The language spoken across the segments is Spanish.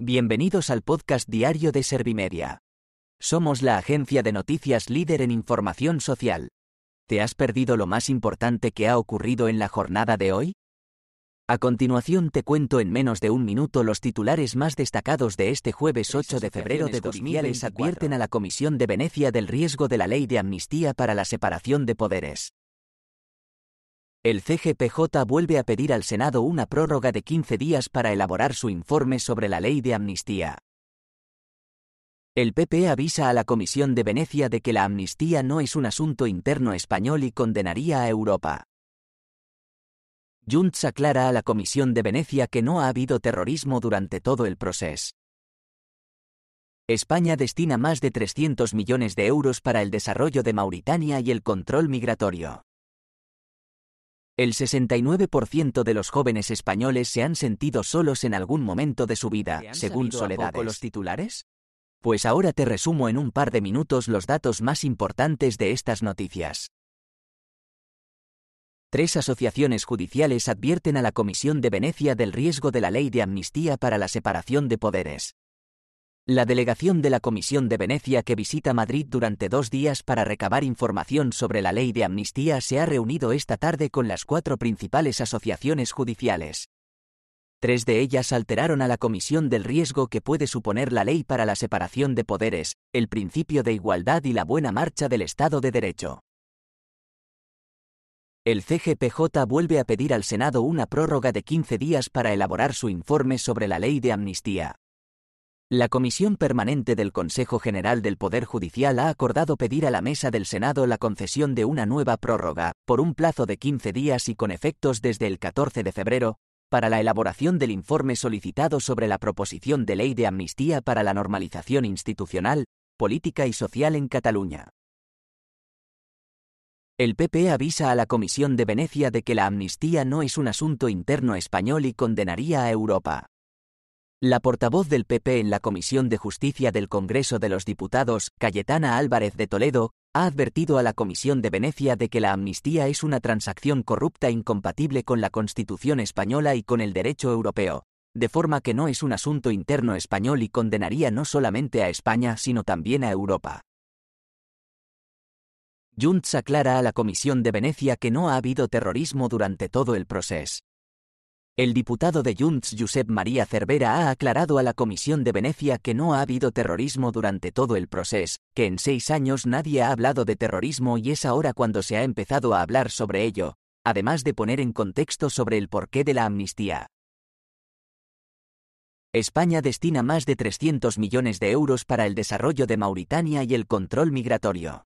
Bienvenidos al podcast diario de Servimedia. Somos la agencia de noticias líder en información social. ¿Te has perdido lo más importante que ha ocurrido en la jornada de hoy? A continuación te cuento en menos de un minuto los titulares más destacados de este jueves 8 de febrero de 2024. advierten a la Comisión de Venecia del riesgo de la ley de amnistía para la separación de poderes. El CGPJ vuelve a pedir al Senado una prórroga de 15 días para elaborar su informe sobre la ley de amnistía. El PP avisa a la Comisión de Venecia de que la amnistía no es un asunto interno español y condenaría a Europa. Junts aclara a la Comisión de Venecia que no ha habido terrorismo durante todo el proceso. España destina más de 300 millones de euros para el desarrollo de Mauritania y el control migratorio. El 69% de los jóvenes españoles se han sentido solos en algún momento de su vida, según Soledad. los titulares? Pues ahora te resumo en un par de minutos los datos más importantes de estas noticias. Tres asociaciones judiciales advierten a la Comisión de Venecia del riesgo de la ley de amnistía para la separación de poderes. La delegación de la Comisión de Venecia que visita Madrid durante dos días para recabar información sobre la ley de amnistía se ha reunido esta tarde con las cuatro principales asociaciones judiciales. Tres de ellas alteraron a la Comisión del riesgo que puede suponer la ley para la separación de poderes, el principio de igualdad y la buena marcha del Estado de Derecho. El CGPJ vuelve a pedir al Senado una prórroga de 15 días para elaborar su informe sobre la ley de amnistía. La Comisión Permanente del Consejo General del Poder Judicial ha acordado pedir a la Mesa del Senado la concesión de una nueva prórroga, por un plazo de 15 días y con efectos desde el 14 de febrero, para la elaboración del informe solicitado sobre la proposición de ley de amnistía para la normalización institucional, política y social en Cataluña. El PP avisa a la Comisión de Venecia de que la amnistía no es un asunto interno español y condenaría a Europa. La portavoz del PP en la Comisión de Justicia del Congreso de los Diputados, Cayetana Álvarez de Toledo, ha advertido a la Comisión de Venecia de que la amnistía es una transacción corrupta incompatible con la Constitución española y con el derecho europeo, de forma que no es un asunto interno español y condenaría no solamente a España sino también a Europa. Junts aclara a la Comisión de Venecia que no ha habido terrorismo durante todo el proceso. El diputado de Junts Josep María Cervera ha aclarado a la Comisión de Venecia que no ha habido terrorismo durante todo el proceso, que en seis años nadie ha hablado de terrorismo y es ahora cuando se ha empezado a hablar sobre ello, además de poner en contexto sobre el porqué de la amnistía. España destina más de 300 millones de euros para el desarrollo de Mauritania y el control migratorio.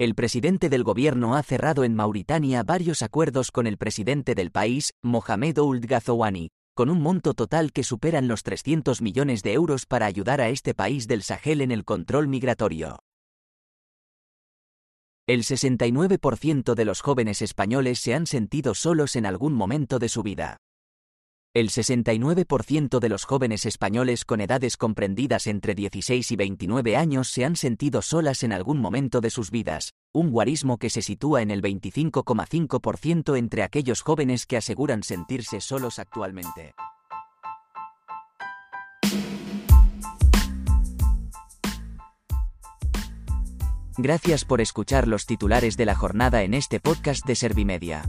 El presidente del gobierno ha cerrado en Mauritania varios acuerdos con el presidente del país, Mohamed Ould Ghazouani, con un monto total que superan los 300 millones de euros para ayudar a este país del Sahel en el control migratorio. El 69% de los jóvenes españoles se han sentido solos en algún momento de su vida. El 69% de los jóvenes españoles con edades comprendidas entre 16 y 29 años se han sentido solas en algún momento de sus vidas, un guarismo que se sitúa en el 25,5% entre aquellos jóvenes que aseguran sentirse solos actualmente. Gracias por escuchar los titulares de la jornada en este podcast de Servimedia.